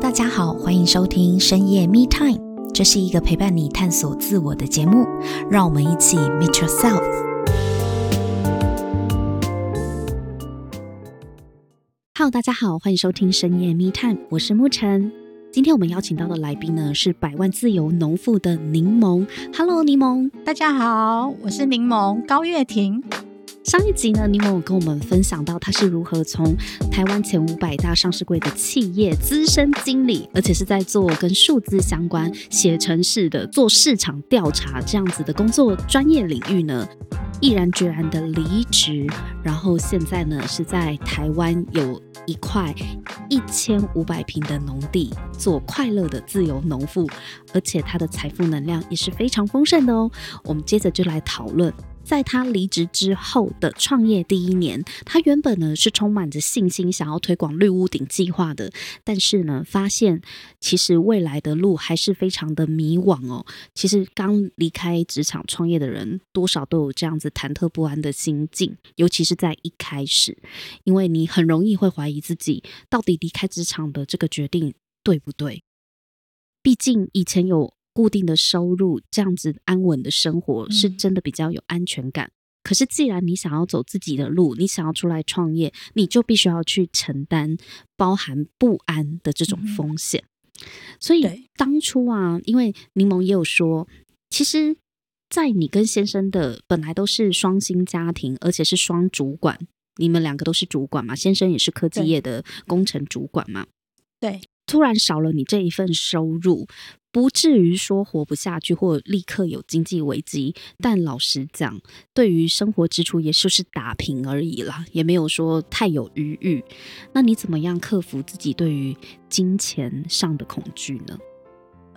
大家好，欢迎收听深夜 Me Time，这是一个陪伴你探索自我的节目，让我们一起 Meet Yourself。Hello，大家好，欢迎收听深夜 Me Time，我是沐晨。今天我们邀请到的来宾呢是百万自由农妇的柠檬。Hello，柠檬，大家好，我是柠檬高月婷。上一集呢，柠檬有跟我们分享到他是如何从台湾前五百大上市柜的企业资深经理，而且是在做跟数字相关、写程式的、做市场调查这样子的工作专业领域呢，毅然决然的离职，然后现在呢是在台湾有一块一千五百平的农地，做快乐的自由农妇，而且他的财富能量也是非常丰盛的哦。我们接着就来讨论。在他离职之后的创业第一年，他原本呢是充满着信心，想要推广绿屋顶计划的。但是呢，发现其实未来的路还是非常的迷惘哦。其实刚离开职场创业的人，多少都有这样子忐忑不安的心境，尤其是在一开始，因为你很容易会怀疑自己到底离开职场的这个决定对不对。毕竟以前有。固定的收入，这样子安稳的生活是真的比较有安全感。嗯。可是，既然你想要走自己的路，你想要出来创业，你就必须要去承担包含不安的这种风险。嗯。所以当初啊，因为柠檬也有说，其实，在你跟先生的本来都是双薪家庭，而且是双主管，你们两个都是主管嘛，先生也是科技业的工程主管嘛，对。突然少了你这一份收入，不至于说活不下去或立刻有经济危机，但老实讲，对于生活支出也就是打平而已啦，也没有说太有余裕。那你怎么样克服自己对于金钱上的恐惧呢？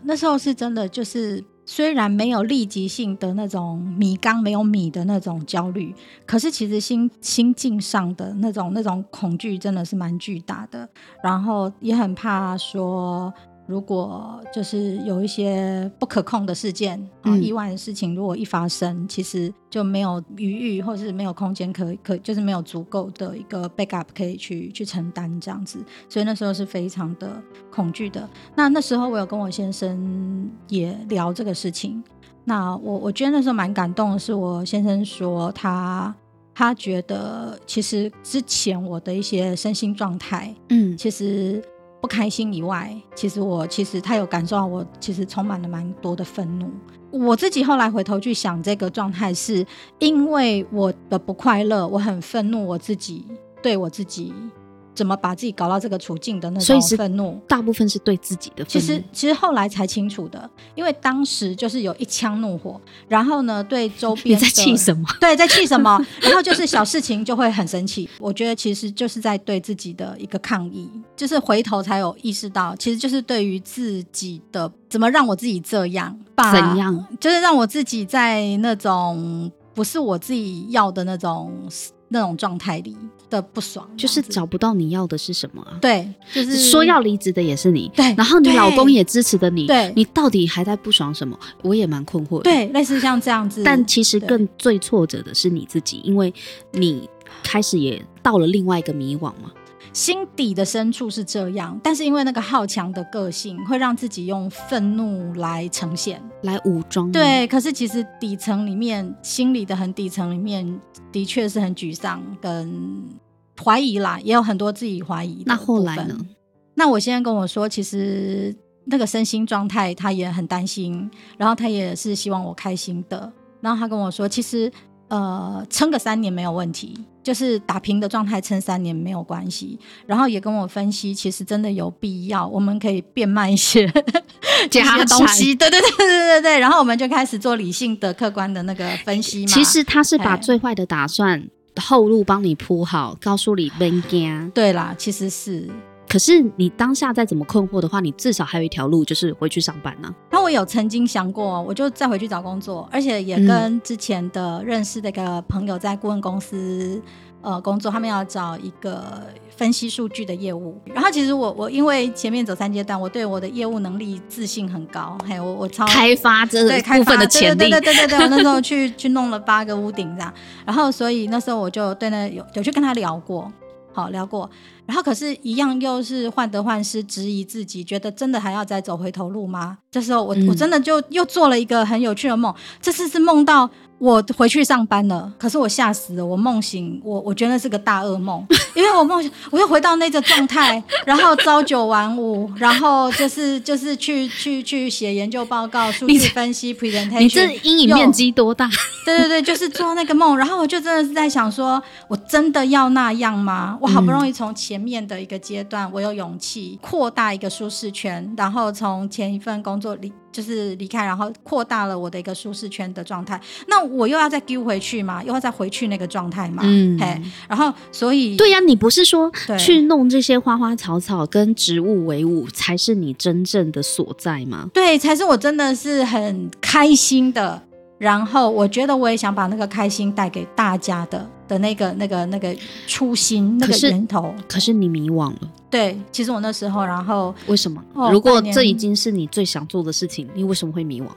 那时候是真的就是。虽然没有立即性的那种米缸没有米的那种焦虑，可是其实心心境上的那种那种恐惧真的是蛮巨大的，然后也很怕说。如果就是有一些不可控的事件，嗯，意外的事情，如果一发生，其实就没有余裕，或是没有空间可可，就是没有足够的一个 backup 可以去去承担这样子，所以那时候是非常的恐惧的。那那时候我有跟我先生也聊这个事情，那我我觉得那时候蛮感动的是，我先生说他他觉得其实之前我的一些身心状态，嗯，其实。不开心以外，其实我其实他有感受到我其实充满了蛮多的愤怒。我自己后来回头去想，这个状态是因为我的不快乐，我很愤怒，我自己对我自己。怎么把自己搞到这个处境的那种愤怒，大部分是对自己的愤怒。其实，其实后来才清楚的，因为当时就是有一腔怒火，然后呢，对周边 在气什么？对，在气什么？然后就是小事情就会很生气。我觉得其实就是在对自己的一个抗议，就是回头才有意识到，其实就是对于自己的怎么让我自己这样，怎样，就是让我自己在那种不是我自己要的那种。那种状态里的不爽，就是找不到你要的是什么啊？对，就是说要离职的也是你，对，然后你老公也支持的你，对，你到底还在不爽什么？我也蛮困惑的。对，类似像这样子，但其实更最挫折的是你自己，因为你开始也到了另外一个迷惘嘛。心底的深处是这样，但是因为那个好强的个性，会让自己用愤怒来呈现，来武装。对，可是其实底层里面，心里的很底层里面，的确是很沮丧跟怀疑啦，也有很多自己怀疑。那后来呢？那我现在跟我说，其实那个身心状态，他也很担心，然后他也是希望我开心的。然后他跟我说，其实呃，撑个三年没有问题。就是打平的状态，撑三年没有关系。然后也跟我分析，其实真的有必要，我们可以变卖一些 这些东西。对对对对对对。然后我们就开始做理性的、客观的那个分析嘛。其实他是把最坏的打算后路帮你铺好，告诉你别惊。对啦，其实是。可是你当下再怎么困惑的话，你至少还有一条路，就是回去上班呢、啊。那我有曾经想过，我就再回去找工作，而且也跟之前的认识的一个朋友在顾问公司呃工作，他们要找一个分析数据的业务。然后其实我我因为前面走三阶段，我对我的业务能力自信很高，还有我我超开发这部分的潜力，对对对对对对，我那时候去去弄了八个屋顶这样，然后所以那时候我就对那有有去跟他聊过。好聊过，然后可是，一样又是患得患失，质疑自己，觉得真的还要再走回头路吗？这时候我，我、嗯、我真的就又做了一个很有趣的梦，这次是梦到。我回去上班了，可是我吓死了。我梦醒，我我觉得是个大噩梦，因为我梦醒，我又回到那个状态，然后朝九晚五，然后就是就是去去去写研究报告、数据分析、presentation。你这阴影面积多大？对对对，就是做那个梦。然后我就真的是在想说，我真的要那样吗？我好不容易从前面的一个阶段，我有勇气扩大一个舒适圈，然后从前一份工作里。就是离开，然后扩大了我的一个舒适圈的状态。那我又要再丢回去嘛？又要再回去那个状态嘛？嗯，嘿，然后所以对呀、啊，你不是说去弄这些花花草草跟植物为伍才是你真正的所在吗？对，才是我真的是很开心的。然后我觉得我也想把那个开心带给大家的的那个那个那个初心那个源头。可是你迷惘了。对，其实我那时候，然后为什么？如果这已经是你最想做的事情，你为什么会迷惘？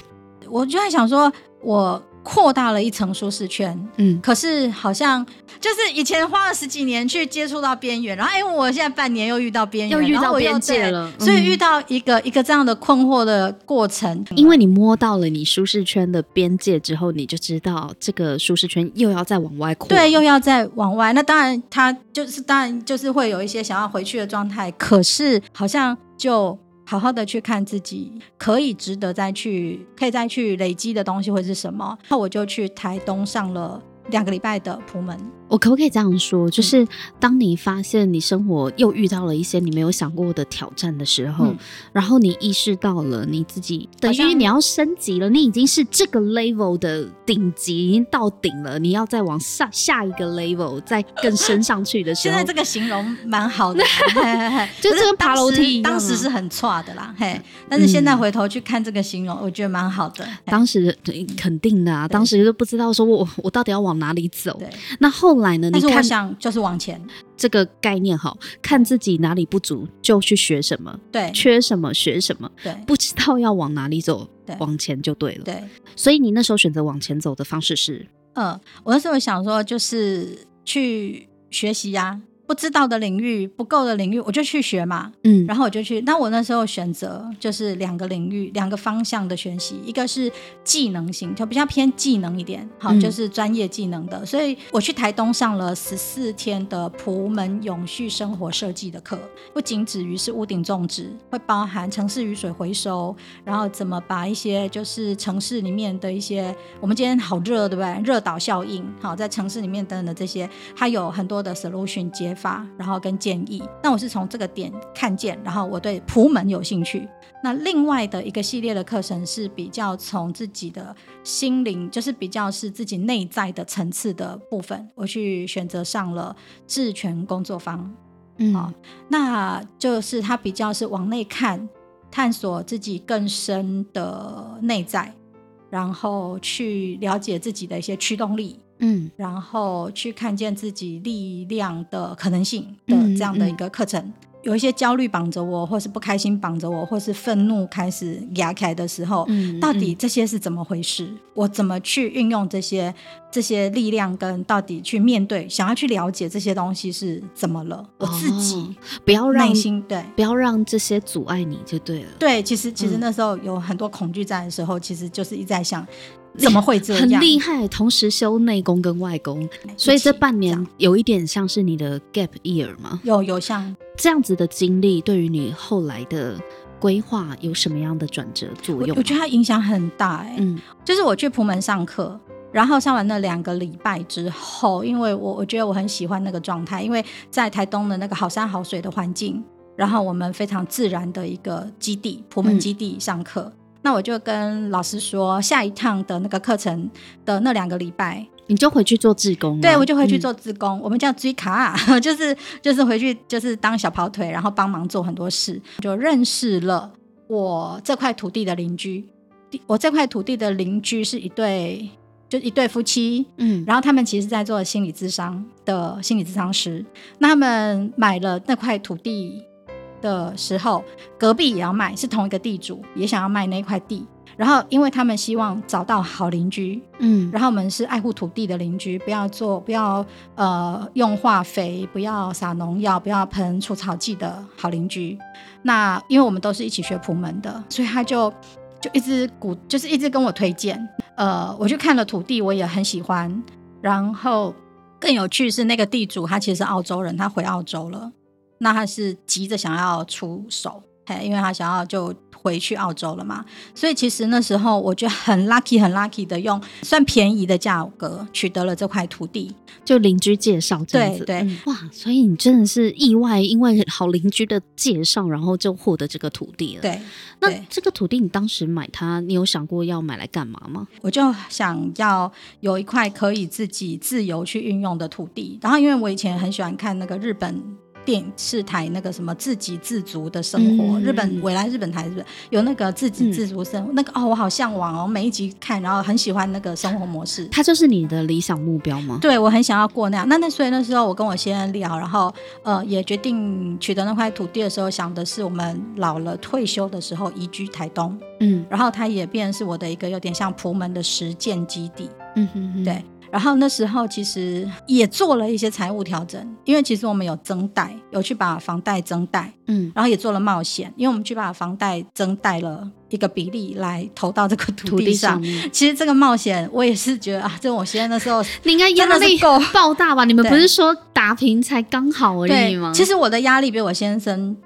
我就在想说，我。扩大了一层舒适圈，嗯，可是好像就是以前花了十几年去接触到边缘，然后哎，我现在半年又遇到边缘，又遇到边界了，所以遇到一个、嗯、一个这样的困惑的过程。因为你摸到了你舒适圈的边界之后，你就知道这个舒适圈又要再往外扩，对，又要再往外。那当然，他就是当然就是会有一些想要回去的状态，可是好像就。好好的去看自己可以值得再去，可以再去累积的东西会是什么？那我就去台东上了两个礼拜的普门。我可不可以这样说？就是当你发现你生活又遇到了一些你没有想过的挑战的时候，嗯、然后你意识到了你自己等于你要升级了，你已经是这个 level 的顶级，已经到顶了，你要再往下下一个 level 再更升上去的时候，现在这个形容蛮好的，就这跟爬楼梯一样。当时是很差的啦，嘿，但是现在回头去看这个形容，我觉得蛮好的。当时肯定的啊，当时就不知道说我我到底要往哪里走。对，那后。后来呢？你看，想就是往前这个概念哈，看自己哪里不足就去学什么，对，缺什么学什么，对，不知道要往哪里走，对，往前就对了，对。所以你那时候选择往前走的方式是，嗯，我那时候想说就是去学习呀。不知道的领域，不够的领域，我就去学嘛。嗯，然后我就去。那我那时候选择就是两个领域、两个方向的学习，一个是技能型，就比较偏技能一点，好，就是专业技能的。嗯、所以我去台东上了十四天的朴门永续生活设计的课，不仅止于是屋顶种植，会包含城市雨水回收，然后怎么把一些就是城市里面的一些，我们今天好热，对不对？热岛效应，好，在城市里面等等的这些，它有很多的 solution 解法，然后跟建议，那我是从这个点看见，然后我对普门有兴趣。那另外的一个系列的课程是比较从自己的心灵，就是比较是自己内在的层次的部分，我去选择上了智权工作坊。嗯，好，那就是它比较是往内看，探索自己更深的内在，然后去了解自己的一些驱动力。嗯，然后去看见自己力量的可能性的这样的一个课程，嗯嗯、有一些焦虑绑着我，或是不开心绑着我，或是愤怒开始压开的时候，嗯，到底这些是怎么回事？嗯、我怎么去运用这些这些力量，跟到底去面对，想要去了解这些东西是怎么了？我自己不要让内心对，不要让这些阻碍你就对了。对，其实其实那时候有很多恐惧在的时候，其实就是一直在想。怎么会这样？很厉害，同时修内功跟外功，所以这半年有一点像是你的 gap year 吗？有有像这样子的经历，对于你后来的规划有什么样的转折作用？我，我觉得它影响很大哎、欸。嗯，就是我去普门上课，然后上完那两个礼拜之后，因为我我觉得我很喜欢那个状态，因为在台东的那个好山好水的环境，然后我们非常自然的一个基地，普门基地上课。嗯那我就跟老师说，下一趟的那个课程的那两个礼拜，你就回去做志工。对，我就回去做志工。嗯、我们叫追卡，就是就是回去就是当小跑腿，然后帮忙做很多事，就认识了我这块土地的邻居。我这块土地的邻居是一对，就一对夫妻。嗯，然后他们其实在做心理咨商的心理咨商师。那他们买了那块土地的时候，隔壁也要卖，是同一个地主，也想要卖那块地。然后因为他们希望找到好邻居，嗯，然后我们是爱护土地的邻居，不要做不要呃用化肥，不要撒农药，不要喷除草剂的好邻居。那因为我们都是一起学普门的，所以他就就一直鼓，就是一直跟我推荐。呃，我去看了土地，我也很喜欢。然后更有趣是那个地主，他其实是澳洲人，他回澳洲了，那他是急着想要出手，嘿，因为他想要就。回去澳洲了嘛，所以其实那时候我觉得很 lucky，很 lucky 的用算便宜的价格取得了这块土地，就邻居介绍这样子。对对、嗯，哇，所以你真的是意外，因为好邻居的介绍，然后就获得这个土地了。对，那这个土地你当时买它，你有想过要买来干嘛吗？我就想要有一块可以自己自由去运用的土地，然后因为我以前很喜欢看那个日本。电视台那个什么自给自足的生活，嗯、日本未来日本台是不是有那个自给自足生活？嗯、那个哦，我好向往哦，每一集看，然后很喜欢那个生活模式。它就是你的理想目标吗？对，我很想要过那样。那那所以那时候我跟我先生聊，然后呃也决定取得那块土地的时候，想的是我们老了退休的时候移居台东。嗯，然后它也变成是我的一个有点像朴门的实践基地。嗯哼哼，对。然后那时候其实也做了一些财务调整，因为其实我们有增贷，有去把房贷增贷，嗯，然后也做了冒险，因为我们去把房贷增贷了一个比例来投到这个土地上。地上其实这个冒险我也是觉得啊，这我现在那时候你应该压力够爆大吧？你们不是说打平才刚好而已吗？其实我的压力比我先生，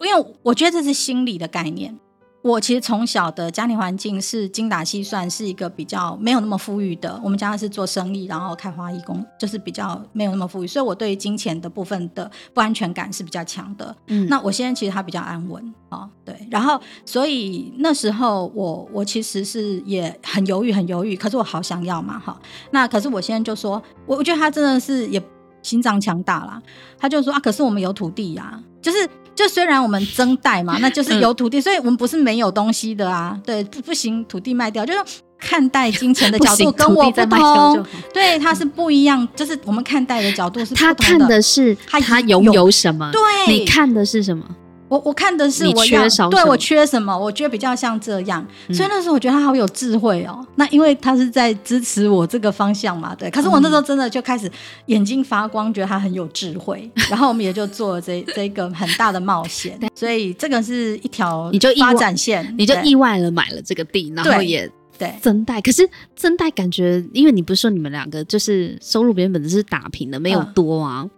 因为我觉得这是心理的概念。我其实从小的家庭环境是精打细算，是一个比较没有那么富裕的。我们家是做生意，然后开花艺工，就是比较没有那么富裕，所以我对于金钱的部分的不安全感是比较强的。嗯，那我现在其实他比较安稳啊、哦，对。然后，所以那时候我我其实是也很犹豫，很犹豫。可是我好想要嘛，哈。那可是我现在就说，我我觉得他真的是也心脏强大啦。他就说啊，可是我们有土地呀、啊，就是。就虽然我们增贷嘛，那就是有土地，嗯，所以我们不是没有东西的啊。对，不不行，土地卖掉，就是看待金钱的 角度跟我不同。对，它是不一样，就是我们看待的角度是不同的。他看的是他拥有什么，对，你看的是什么？我我看的是我要对我缺什么，我觉得比较像这样，嗯、所以那时候我觉得他好有智慧哦。那因为他是在支持我这个方向嘛，对。可是我那时候真的就开始眼睛发光，觉得他很有智慧。嗯、然后我们也就做了这这个很大的冒险，所以这个是一条你就发展线，你就意外了买了这个地，然后也对增贷。可是增贷感觉，因为你不是说你们两个就是收入原本只是打平的，没有多啊。嗯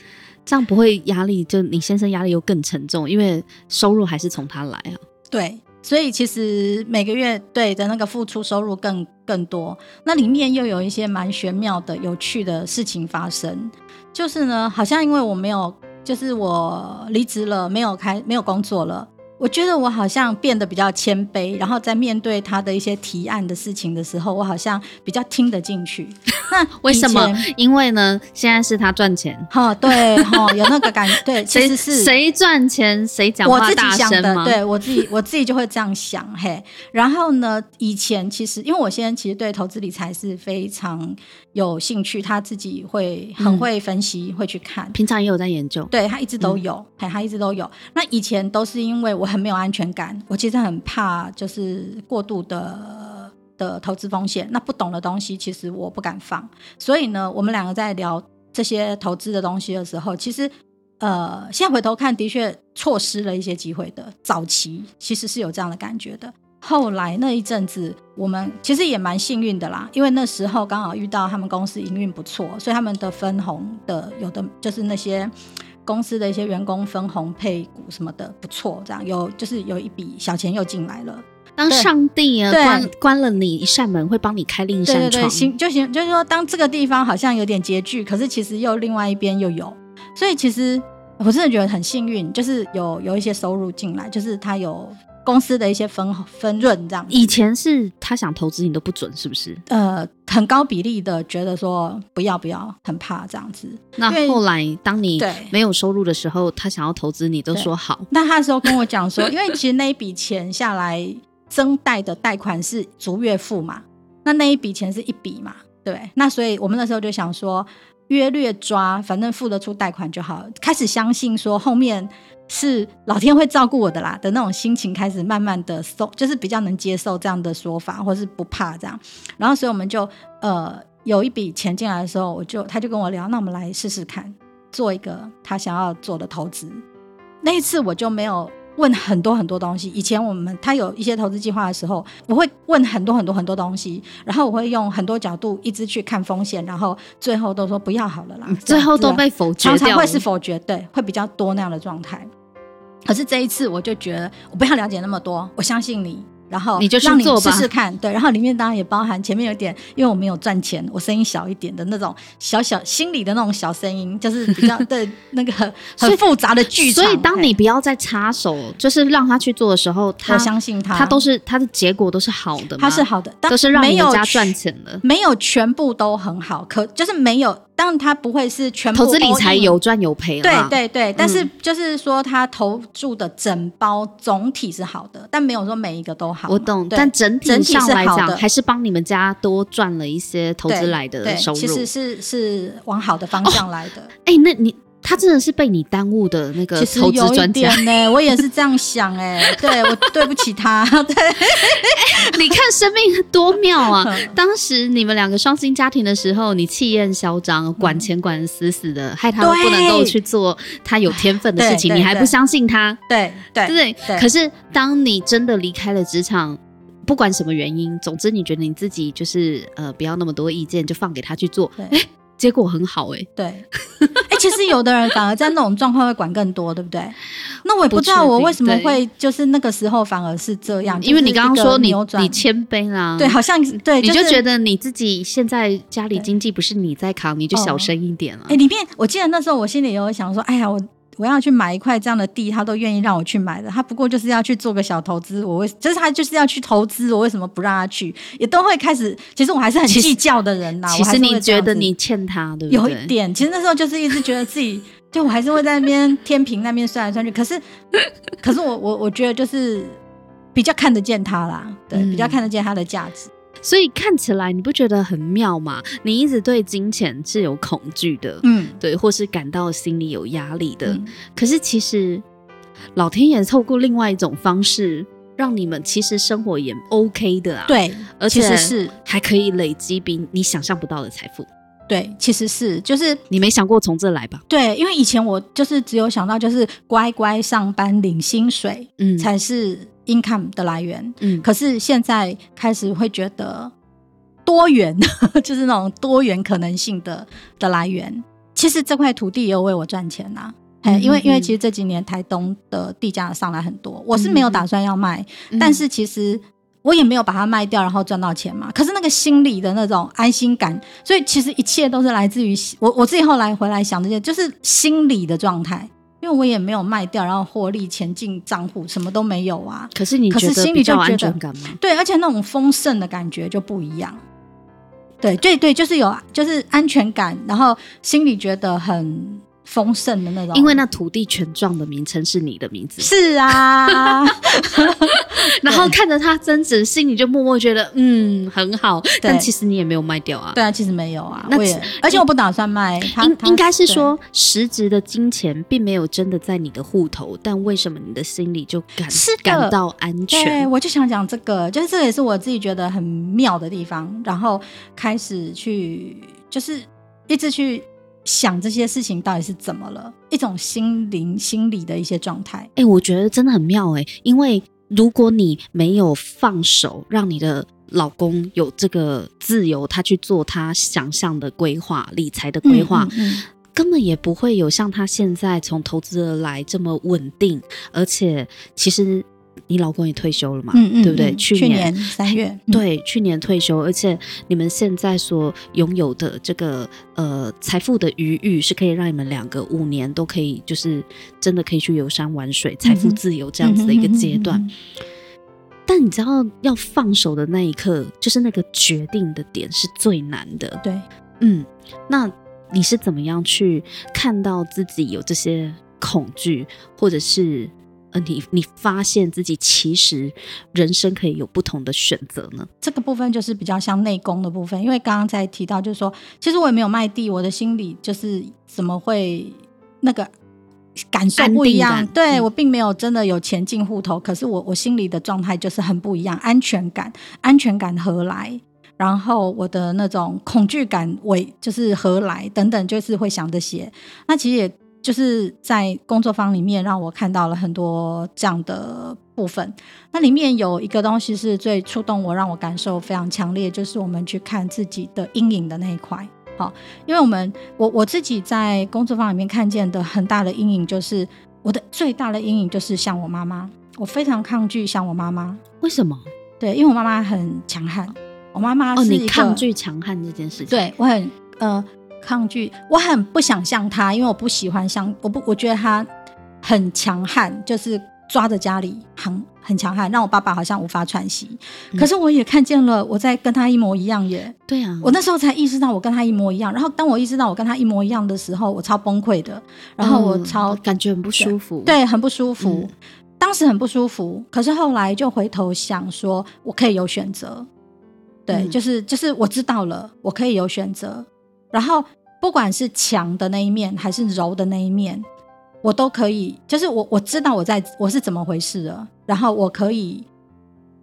这样不会压力，就你先生压力又更沉重，因为收入还是从他来啊。对，所以其实每个月对的那个付出收入更更多，那里面又有一些蛮玄妙的、有趣的事情发生。就是呢，好像因为我没有，就是我离职了，没有开，没有工作了。我觉得我好像变得比较谦卑，然后在面对他的一些提案的事情的时候，我好像比较听得进去。那为什么？因为呢，现在是他赚钱。哈，对，哈，有那个感觉。对，其实是谁赚钱谁讲话大声吗？我自己想的，对我自己，我自己就会这样想。嘿，然后呢，以前其实因为我现在其实对投资理财是非常有兴趣，他自己会很会分析，嗯、会去看。平常也有在研究。对，他一直都有，嘿、嗯，他一直都有。那以前都是因为我。很没有安全感，我其实很怕，就是过度的的投资风险。那不懂的东西，其实我不敢放。所以呢，我们两个在聊这些投资的东西的时候，其实呃，现在回头看，的确错失了一些机会的。早期其实是有这样的感觉的。后来那一阵子，我们其实也蛮幸运的啦，因为那时候刚好遇到他们公司营运不错，所以他们的分红的有的就是那些。公司的一些员工分红配股什么的不错，这样有就是有一笔小钱又进来了。当上帝啊关关了你一扇门，会帮你开另一扇窗。对对对，行就行，就是说，当这个地方好像有点拮据，可是其实又另外一边又有，所以其实我真的觉得很幸运，就是有有一些收入进来，就是他有。公司的一些分分润这样，以前是他想投资你都不准，是不是？呃，很高比例的觉得说不要不要，很怕这样子。那后来当你没有收入的时候，他想要投资你都说好。那他那时候跟我讲说，因为其实那一笔钱下来增贷的贷款是逐月付嘛，那那一笔钱是一笔嘛，对。那所以我们那时候就想说。约略抓，反正付得出贷款就好，开始相信说后面是老天会照顾我的啦的那种心情，开始慢慢的受，就是比较能接受这样的说法，或是不怕这样。然后所以我们就呃有一笔钱进来的时候，我就他就跟我聊，那我们来试试看做一个他想要做的投资。那一次我就没有。问很多很多东西。以前我们他有一些投资计划的时候，我会问很多很多很多东西，然后我会用很多角度一直去看风险，然后最后都说不要好了啦。最后都被否决掉，常常会是否决，对，会比较多那样的状态。可是这一次我就觉得，我不要了解那么多，我相信你。然后你就让你试试看，对，然后里面当然也包含前面有点，因为我没有赚钱，我声音小一点的那种小小心里的那种小声音，就是比较 对那个很复杂的剧场。所以当你不要再插手，就是让他去做的时候，他我相信他，他都是他的结果都是好的，他是好的，都是让你家赚钱的，没有全部都很好，可就是没有。当然，他不会是全部投资理财有赚有赔，对对对。但是就是说，他投注的整包总体是好的，但没有说每一个都好。我懂，但整体上来讲，还是帮你们家多赚了一些投资来的收入。其实是是往好的方向来的。哎，那你。他真的是被你耽误的那个投资专家呢？我也是这样想哎、欸，对我对不起他。对，你看生命多妙啊！当时你们两个双薪家庭的时候，你气焰嚣张，管钱管得死死的，害他不能够去做他有天分的事情，你还不相信他？对对对，可是当你真的离开了职场，不管什么原因，总之你觉得你自己就是呃不要那么多意见，就放给他去做。哎。结果很好哎、欸，对，哎、欸，其实有的人反而在那种状况会管更多，对不对？那我也不知道我为什么会就是那个时候反而是这样，因为你刚刚说你你谦卑啦，对，好像对，就是、你就觉得你自己现在家里经济不是你在扛，你就小声一点了。哎、欸，里面我记得那时候我心里有想说，哎呀，我。我要去买一块这样的地，他都愿意让我去买的。他不过就是要去做个小投资，我为就是他就是要去投资，我为什么不让他去？也都会开始。其实我还是很计较的人呐。其实你觉得你欠他，对不对？有一点。其实那时候就是一直觉得自己，就我还是会在那边天平那边算来算去。可是，可是我我我觉得就是比较看得见他啦，对，嗯、比较看得见他的价值。所以看起来你不觉得很妙吗？你一直对金钱是有恐惧的，嗯，对，或是感到心里有压力的。嗯、可是其实老天爷透过另外一种方式，让你们其实生活也 OK 的啊。对，而且是还可以累积比你想象不到的财富。对，其实是就是你没想过从这来吧？对，因为以前我就是只有想到就是乖乖上班领薪水，嗯，才是。Income 的来源，嗯，可是现在开始会觉得多元，就是那种多元可能性的的来源。其实这块土地也有为我赚钱呐、啊，哎、嗯，因为因为其实这几年台东的地价上来很多，我是没有打算要卖，嗯、但是其实我也没有把它卖掉，然后赚到钱嘛。可是那个心里的那种安心感，所以其实一切都是来自于我我自己后来回来想这些，就是心理的状态。因为我也没有卖掉，然后获利钱进账户，什么都没有啊。可是你觉得心里就觉得对，而且那种丰盛的感觉就不一样。对对对，就是有就是安全感，然后心里觉得很。丰盛的那种，因为那土地权状的名称是你的名字。是啊，然后看着它增值，心里就默默觉得嗯很好。但其实你也没有卖掉啊。对啊，其实没有啊。那也而且我不打算卖。应应该是说实质的金钱并没有真的在你的户头，但为什么你的心里就感感到安全？对，我就想讲这个，就是这也是我自己觉得很妙的地方。然后开始去，就是一直去。想这些事情到底是怎么了？一种心灵、心理的一些状态。哎、欸，我觉得真的很妙哎、欸，因为如果你没有放手，让你的老公有这个自由，他去做他想象的规划、理财的规划，嗯嗯嗯，根本也不会有像他现在从投资而来这么稳定，而且其实。你老公也退休了嘛？嗯嗯，对不对？去年三月，对，去年退休，而且你们现在所拥有的这个呃财富的余裕，是可以让你们两个五年都可以，就是真的可以去游山玩水，财富自由这样子的一个阶段。但你知道，要放手的那一刻，就是那个决定的点是最难的。对，嗯，那你是怎么样去看到自己有这些恐惧，或者是？呃，你你发现自己其实人生可以有不同的选择呢？这个部分就是比较像内功的部分，因为刚刚才提到，就是说，其实我也没有卖地，我的心里就是怎么会那个感受不一样？对、嗯、我并没有真的有钱进户头，可是我我心里的状态就是很不一样，安全感，安全感何来？然后我的那种恐惧感为就是何来？等等，就是会想这些。那其实也。就是在工作坊里面，让我看到了很多这样的部分。那里面有一个东西是最触动我，让我感受非常强烈，就是我们去看自己的阴影的那一块。好，因为我们我我自己在工作坊里面看见的很大的阴影，就是我的最大的阴影就是像我妈妈，我非常抗拒像我妈妈。为什么？对，因为我妈妈很强悍。我妈妈是，哦，你抗拒强悍这件事情。对，我很呃。抗拒，我很不想像他，因为我不喜欢像我不，我觉得他很强悍，就是抓着家里很很强悍，让我爸爸好像无法喘息。嗯。可是我也看见了，我在跟他一模一样耶。对啊，我那时候才意识到我跟他一模一样。然后当我意识到我跟他一模一样的时候，我超崩溃的，然后我超、嗯、感觉很不舒服，对，对，很不舒服。嗯。当时很不舒服，可是后来就回头想说，我可以有选择。对，嗯、就是就是我知道了，我可以有选择。然后，不管是强的那一面还是柔的那一面，我都可以。就是我我知道我在我是怎么回事了。然后我可以，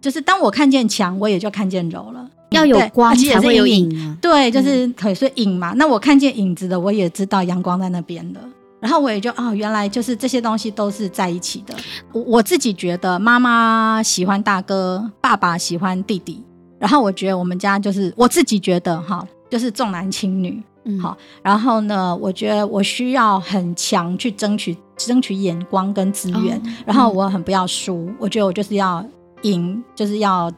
就是当我看见强，我也就看见柔了。要有光才会有影啊。对，就是可以说影嘛。那我看见影子的，我也知道阳光在那边的。然后我也就哦，原来就是这些东西都是在一起的。我我自己觉得，妈妈喜欢大哥，爸爸喜欢弟弟。然后我觉得我们家就是我自己觉得哈。就是重男轻女，嗯，好，然后呢，我觉得我需要很强去争取争取眼光跟资源，哦，然后我很不要输，嗯，我觉得我就是要赢，就是要，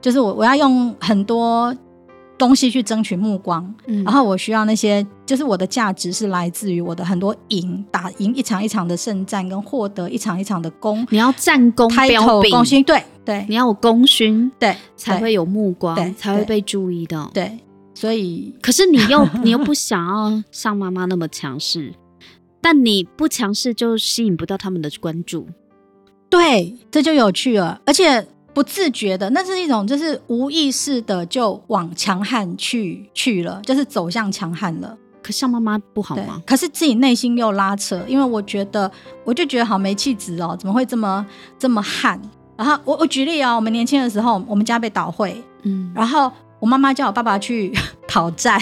就是我我要用很多东西去争取目光，嗯，然后我需要那些，就是我的价值是来自于我的很多赢，打赢一场一场的胜战，跟获得一场一场的功，你要战功彪炳，功勋，对对，你要有功勋，对，才会有目光，对，才会被注意到，对。所以，可是你又 你又不想要像妈妈那么强势，但你不强势就吸引不到他们的关注，对，这就有趣了，而且不自觉的，那是一种就是无意识的就往强悍去去了，就是走向强悍了。可像妈妈不好吗？可是自己内心又拉扯，因为我觉得我就觉得好没气质哦，怎么会这么这么悍？然后我我举例哦，我们年轻的时候，我们家被倒会，嗯，然后。我妈妈叫我爸爸去 讨债，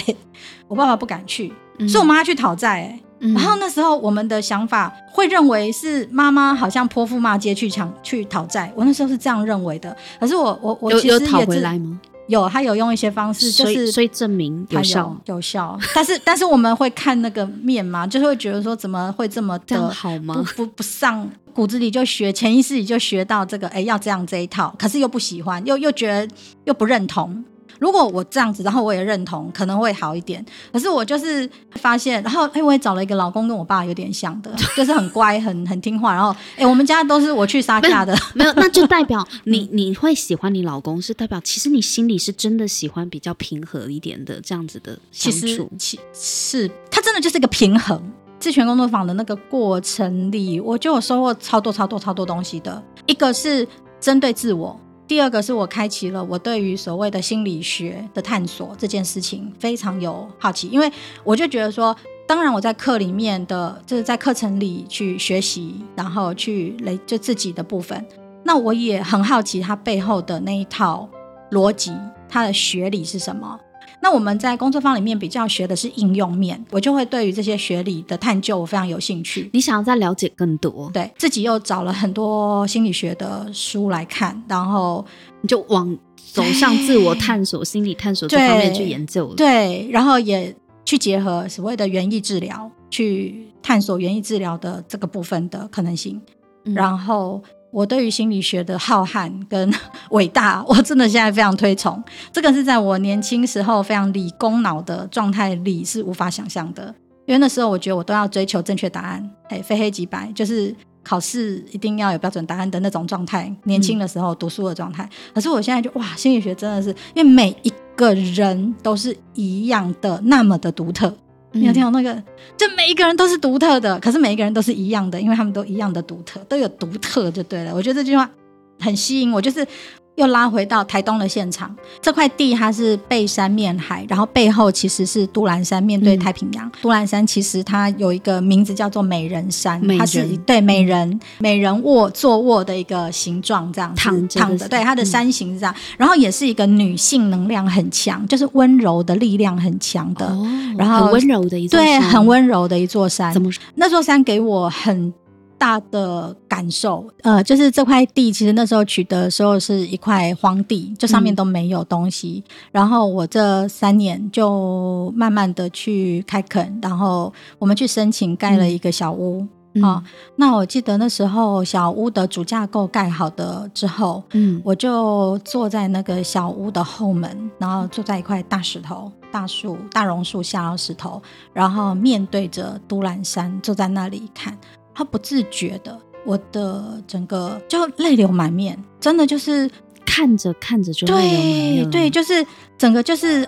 我爸爸不敢去，嗯、所以我妈去讨债、欸嗯。然后那时候我们的想法会认为是妈妈好像泼妇骂街去抢去讨债，我那时候是这样认为的。可是我我我其实也是有讨回来吗？有，他有用一些方式，就是所以证明有效有，有效。但是但是我们会看那个面嘛，就是会觉得说怎么会这么的这样好吗？不不不上骨子里就学，潜意识里就学到这个，哎，要这样这一套，可是又不喜欢，又又觉得又不认同。如果我这样子，然后我也认同，可能会好一点。可是我就是发现，然后哎，我也找了一个老公，跟我爸有点像的，就是很乖、很很听话。然后哎，我们家都是我去杀价的没，没有，那就代表 你你会喜欢你老公，是代表其实你心里是真的喜欢比较平和一点的这样子的相处。是他真的就是一个平衡。自权工作坊的那个过程里，我就有收获超多超多超多东西的。一个是针对自我。第二个是我开启了我对于所谓的心理学的探索这件事情非常有好奇，因为我就觉得说，当然我在课里面的就是在课程里去学习，然后去累就自己的部分，那我也很好奇它背后的那一套逻辑，它的学理是什么。那我们在工作坊里面比较学的是应用面，我就会对于这些学理的探究我非常有兴趣。你想要再了解更多，对自己又找了很多心理学的书来看，然后你就往走向自我探索、心理探索这方面去研究 了。对，然后也去结合所谓的园艺治疗，去探索园艺治疗的这个部分的可能性，嗯、然后。我对于心理学的浩瀚跟 伟大，我真的现在非常推崇。这个是在我年轻时候非常理工脑的状态里是无法想象的，因为那时候我觉得我都要追求正确答案，哎，非黑即白，就是考试一定要有标准答案的那种状态。年轻的时候读书的状态，嗯，可是我现在就哇，心理学真的是因为每一个人都是一样的，那么的独特。你有听到那个？就每一个人都是独特的，可是每一个人都是一样的，因为他们都一样的独特，都有独特就对了。我觉得这句话很吸引我，就是。又拉回到台东的现场，这块地它是背山面海，然后背后其实是都兰山面对太平洋。嗯、都兰山其实它有一个名字叫做美人山，它是对美人美人卧坐卧的一个形状，这样躺着躺着，对它的山形是这样，嗯、然后也是一个女性能量很强，就是温柔的力量很强的，哦、然后很温柔的一座山，对，很温柔的一座山。怎么说？那座山给我很。大的感受，呃，就是这块地其实那时候取得的时候是一块荒地，就上面都没有东西。嗯、然后我这三年就慢慢的去开垦，然后我们去申请盖了一个小屋啊、嗯哦。那我记得那时候小屋的主架构盖好的之后，嗯，我就坐在那个小屋的后门，然后坐在一块大石头、大树、大榕树下的石头，然后面对着都兰山，坐在那里看。他不自觉的，我的整个就泪流满面，真的就是看着看着就。对对，就是整个就是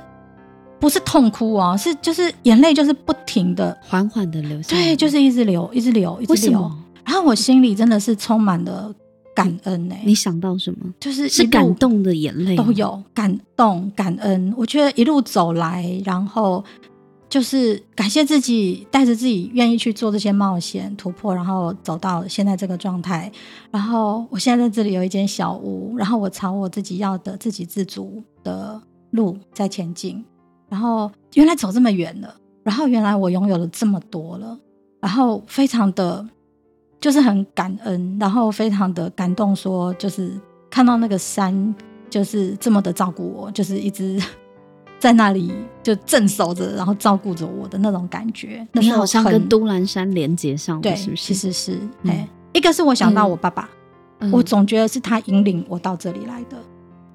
不是痛哭哦，是就是眼泪就是不停的缓缓的流下，对，就是一直流，一直流，一直流。然后我心里真的是充满了感恩呢。你想到什么？就是是感动的眼泪都有，感动感恩。我觉得一路走来，然后。就是感谢自己带着自己愿意去做这些冒险突破，然后走到现在这个状态。然后我现在在这里有一间小屋，然后我朝我自己要的自给自足的路在前进。然后原来走这么远了，然后原来我拥有了这么多了，然后非常的就是很感恩，然后非常的感动，说就是看到那个山就是这么的照顾我，就是一直。在那里就镇守着，然后照顾着我的那种感觉，你好像跟都兰山连接上了，对，是不是？其实是，哎、嗯，一个是我想到我爸爸，嗯、我总觉得是他引领我到这里来的。嗯、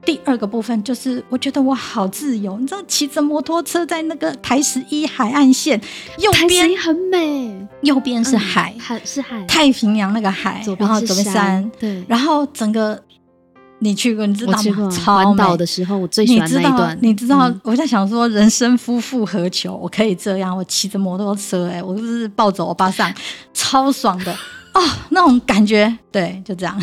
第二个部分就是，我觉得我好自由，你知道，骑着摩托车在那个台十一海岸线，右边很美，右边是海，海、嗯、是海，太平洋那个海，然后左边山，对，然后整个。你去过，你知道吗？环岛的时候，我最喜欢那一段。你知道，你知道，我在想说，人生夫复何求？我可以这样，我骑着摩托车，哎，我就是抱着欧巴上，超爽的哦，那种感觉，对，就这样，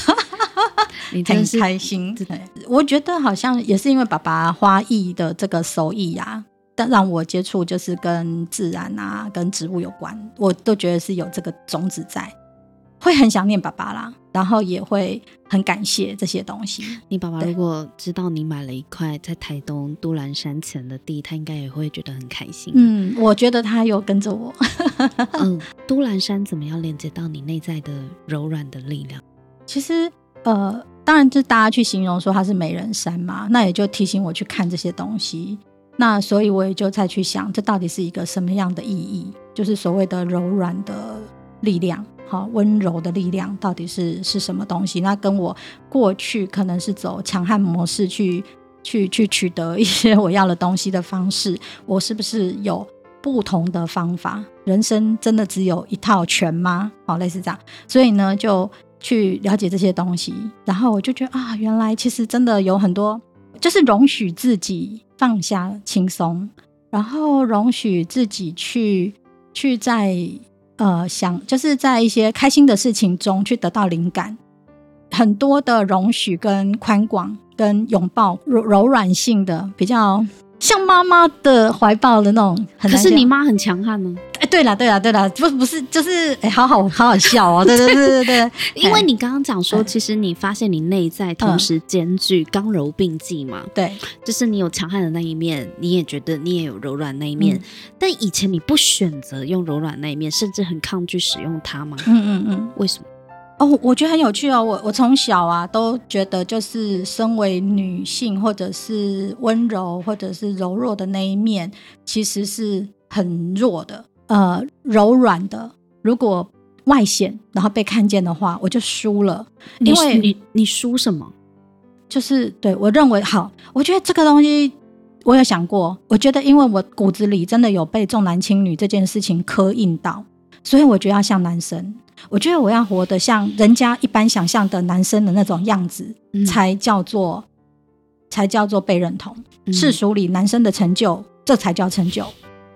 你很开心。对，我觉得好像也是因为爸爸花艺的这个手艺呀，但让我接触就是跟自然啊、跟植物有关，我都觉得是有这个种子在。会很想念爸爸啦，然后也会很感谢这些东西。你爸爸如果知道你买了一块在台东都兰山前的地，他应该也会觉得很开心。嗯，我觉得他有跟着我。嗯，都兰山怎么样连接到你内在的柔软的力量？其实，呃，当然，就大家去形容说它是美人山嘛，那也就提醒我去看这些东西。那所以我也就再去想，这到底是一个什么样的意义？就是所谓的柔软的力量。好，温柔的力量到底是是什么东西？那跟我过去可能是走强悍模式去去去取得一些我要的东西的方式，我是不是有不同的方法？人生真的只有一套拳吗？好，类似这样。所以呢，就去了解这些东西，然后我就觉得啊，原来其实真的有很多，就是容许自己放下轻松，然后容许自己去去在。呃，想就是在一些开心的事情中去得到灵感，很多的容许跟宽广跟拥抱柔柔软性的，比较像妈妈的怀抱的那种。可是你妈很强悍呢？哎，对了对了对了，不不是就是哎，好好好好笑哦，对对对对对，因为你刚刚讲说，其实你发现你内在同时兼具刚柔并济嘛，对，就是你有强悍的那一面，你也觉得你也有柔软那一面，但以前你不选择用柔软那一面，甚至很抗拒使用它吗？嗯嗯嗯，为什么？哦，我觉得很有趣哦，我我从小啊都觉得，就是身为女性，或者是温柔，或者是柔弱的那一面，其实是很弱的。呃，柔软的，如果外显，然后被看见的话，我就输了。因为你你输什么？就是对我认为好，我觉得这个东西我有想过。我觉得，因为我骨子里真的有被重男轻女这件事情刻印到，所以我觉得要像男生。我觉得我要活得像人家一般想象的男生的那种样子，嗯、才叫做才叫做被认同。世俗里男生的成就，这才叫成就。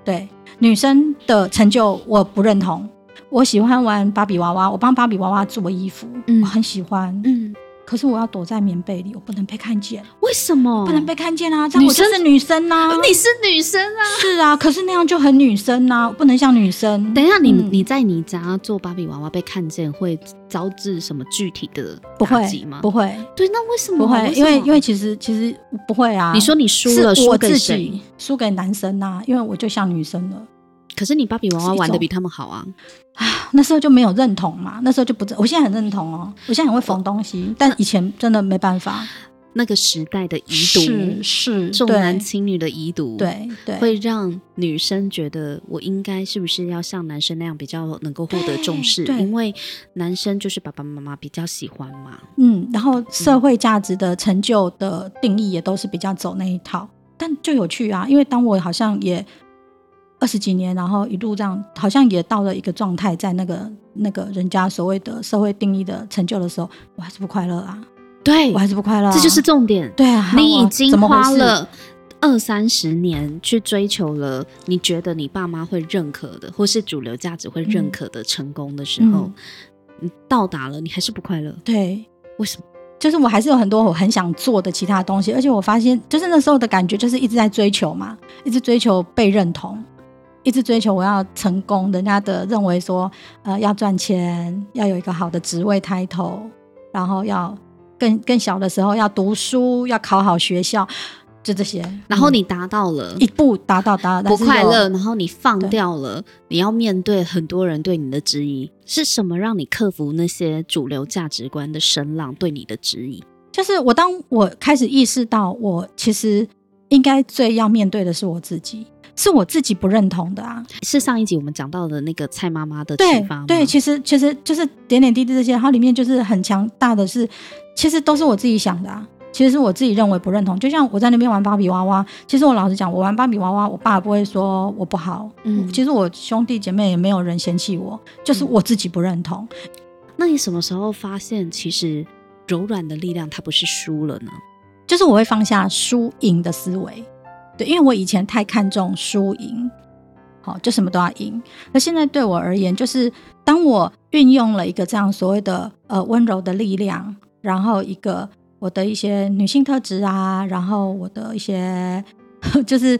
对，女生的成就我不认同。我喜欢玩芭比娃娃，我帮芭比娃娃做衣服，嗯，我很喜欢，嗯。可是我要躲在棉被里，我不能被看见。为什么不能被看见啊？这样我就是女生啊！你是女生啊？是啊，可是那样就很女生啊，我不能像女生。等一下，你你在你家做芭比娃娃被看见，会招致什么具体的打击吗？不会。对，那为什么不会？因为因为其实其实不会啊。你说你输了，输给谁？输给男生啊，因为我就像女生了。可是你芭比娃娃玩的比他们好啊！啊，那时候就没有认同嘛，那时候就不认。我现在很认同哦，我现在很会缝东西，但以前真的没办法。那个时代的遗毒是是重男轻女的遗毒，对对，会让女生觉得我应该是不是要像男生那样比较能够获得重视？因为男生就是爸爸妈妈比较喜欢嘛。嗯，然后社会价值的成就的定义也都是比较走那一套，但就有趣啊，因为当我好像也。二十几年，然后一路这样，好像也到了一个状态，在那个那个人家所谓的社会定义的成就的时候，我还是不快乐啊！对，我还是不快乐啊，这就是重点。对啊，你已经花了二三十年去追求了，你觉得你爸妈会认可的，或是主流价值会认可的成功的时候，嗯，你到达了，你还是不快乐。对，为什么？就是我还是有很多我很想做的其他东西，而且我发现，就是那时候的感觉，就是一直在追求嘛，一直追求被认同。一直追求我要成功，人家的认为说，呃，要赚钱，要有一个好的职位 title，然后要更更小的时候要读书，要考好学校，就这些。然后你达到了，一步达到达到，不快乐，然后你放掉了，你要面对很多人对你的质疑，是什么让你克服那些主流价值观的声浪对你的质疑？就是我当我开始意识到，我其实应该最要面对的是我自己。是我自己不认同的啊！是上一集我们讲到的那个蔡妈妈的启发吗？对，对，其实其实就是点点滴滴这些，它里面就是很强大的是，其实都是我自己想的啊。其实是我自己认为不认同。就像我在那边玩芭比娃娃，其实我老实讲，我玩芭比娃娃，我爸不会说我不好。嗯，其实我兄弟姐妹也没有人嫌弃我，就是我自己不认同。嗯，那你什么时候发现，其实柔软的力量它不是输了呢？就是我会放下输赢的思维。对，因为我以前太看重输赢，好，就什么都要赢。那现在对我而言，就是当我运用了一个这样所谓的呃温柔的力量，然后一个我的一些女性特质啊，然后我的一些 就是。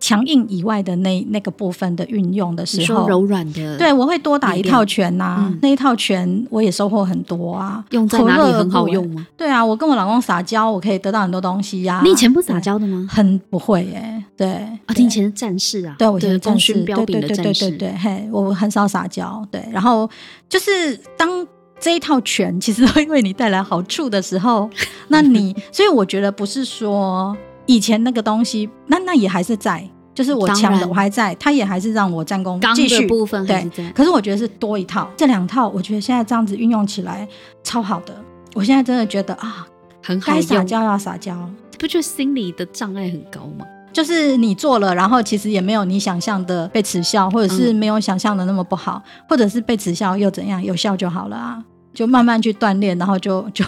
强硬以外的那那个部分的运用的时候，柔软的，对，我会多打一套拳呐、啊，嗯、那一套拳我也收获很多啊。用在哪里很好用吗？对啊，我跟我老公撒娇，我可以得到很多东西呀、啊。你以前不撒娇的吗？很不会耶、欸，对啊，你以前是战士啊，对，我以前是战士，标兵的战士，对对对对对，嘿，我很少撒娇，对，然后就是当这一套拳其实会为你带来好处的时候，那你，所以我觉得不是说。以前那个东西，那那也还是在，就是我抢的我还在，他也还是让我战功继续部分。对，可是我觉得是多一套，这两套我觉得现在这样子运用起来超好的。我现在真的觉得啊，很好用。该撒娇要撒娇，不就心理的障碍很高吗？就是你做了，然后其实也没有你想象的被耻笑，或者是没有想象的那么不好，嗯、或者是被耻笑又怎样，有效就好了啊。就慢慢去锻炼，然后就 就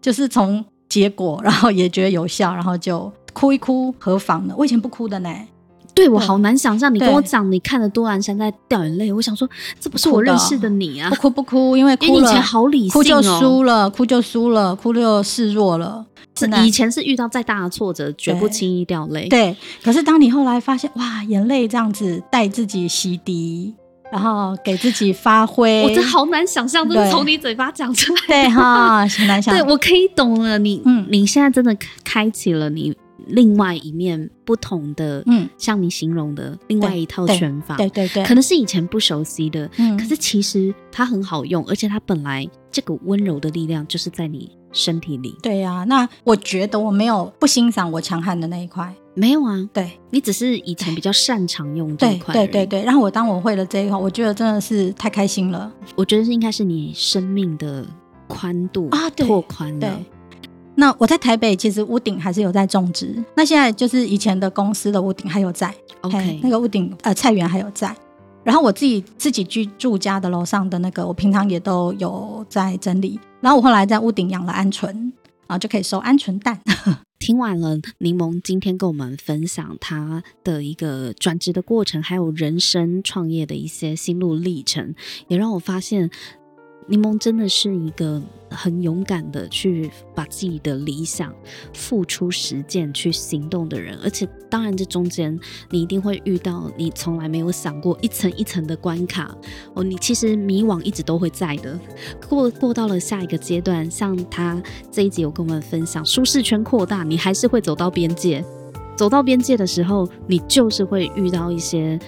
就是从结果，然后也觉得有效，然后就。哭一哭何妨呢？我以前不哭的呢。对，我好难想象，你跟我讲你看了多兰山在掉眼泪，我想说这不是我认识的你啊！不哭不哭，因为哭了，以前好理性哦，哭就输了，哭就输了，哭就示弱了。是以前是遇到再大的挫折，绝不轻易掉泪。对，可是当你后来发现，哇，眼泪这样子带自己洗涤，然后给自己发挥，我真好难想象，这是从你嘴巴讲出来的。对哈，很难想。对，我可以懂了，你嗯，你现在真的开启了你。另外一面不同的，嗯，像你形容的另外一套拳法，对对对，可能是以前不熟悉的，嗯，可是其实它很好用，而且它本来这个温柔的力量就是在你身体里。对呀，那我觉得我没有不欣赏我强悍的那一块，没有啊，对，你只是以前比较擅长用这一块，对对对。然后我当我会了这一块，我觉得真的是太开心了。我觉得是应该是你生命的宽度啊，拓宽了。那我在台北，其实屋顶还是有在种植。那现在就是以前的公司的屋顶还有在，OK，那个屋顶呃菜园还有在。然后我自己自己居住家的楼上的那个，我平常也都有在整理。然后我后来在屋顶养了鹌鹑，啊，就可以收鹌鹑蛋。听完了柠檬今天跟我们分享他的一个转职的过程，还有人生创业的一些心路历程，也让我发现。柠檬真的是一个很勇敢的去把自己的理想付出实践去行动的人，而且当然这中间你一定会遇到你从来没有想过一层一层的关卡哦，你其实迷惘一直都会在的。过过到了下一个阶段，像他这一集有跟我们分享，舒适圈扩大，你还是会走到边界。走到边界的时候，你就是会遇到一些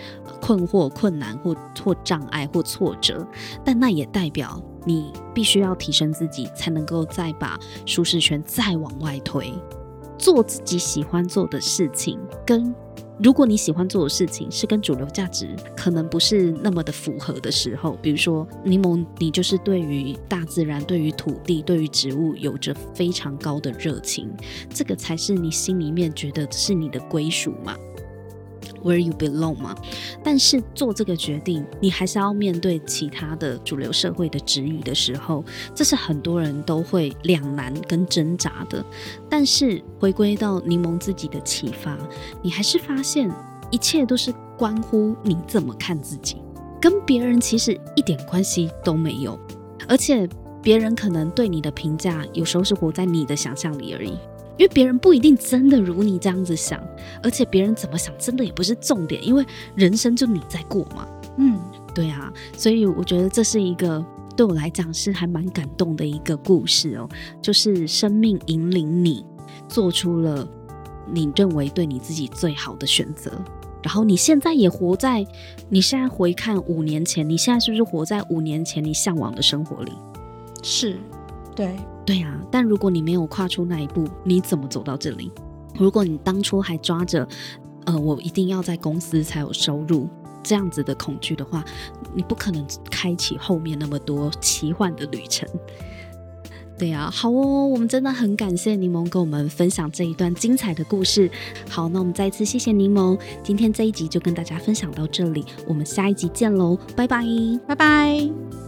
困惑、困难或或障碍或挫折，但那也代表你必须要提升自己，才能够再把舒适圈再往外推，做自己喜欢做的事情，跟。如果你喜欢做的事情是跟主流价值可能不是那么的符合的时候，比如说柠檬，你就是对于大自然、对于土地、对于植物有着非常高的热情，这个才是你心里面觉得是你的归属嘛。Where you belong 嘛，但是做这个决定，你还是要面对其他的主流社会的质疑的时候，这是很多人都会两难跟挣扎的。但是回归到柠檬自己的启发，你还是发现一切都是关乎你怎么看自己，跟别人其实一点关系都没有，而且别人可能对你的评价，有时候是活在你的想象里而已。因为别人不一定真的如你这样子想，而且别人怎么想真的也不是重点，因为人生就你在过嘛。嗯，对啊，所以我觉得这是一个对我来讲是还蛮感动的一个故事哦，就是生命引领你做出了你认为对你自己最好的选择，然后你现在也活在，你现在回看五年前，你现在是不是活在五年前你向往的生活里？是，对。对呀，但如果你没有跨出那一步，你怎么走到这里？如果你当初还抓着，呃，我一定要在公司才有收入这样子的恐惧的话，你不可能开启后面那么多奇幻的旅程。对呀，好哦，我们真的很感谢柠檬跟我们分享这一段精彩的故事。好，那我们再一次谢谢柠檬，今天这一集就跟大家分享到这里，我们下一集见喽，拜拜，拜拜。